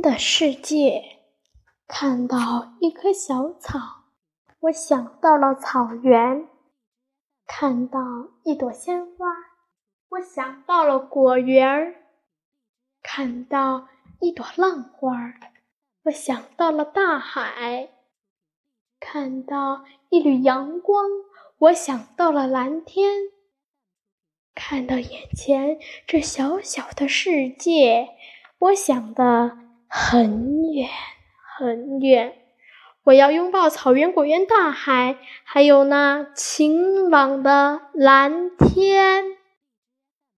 的世界。看到一棵小草，我想到了草原；看到一朵鲜花，我想到了果园；看到一朵浪花，我想到了大海；看到一缕阳光，我想到了蓝天；看到眼前这小小的世界，我想的很远。很远，我要拥抱草原、果园、大海，还有那晴朗的蓝天。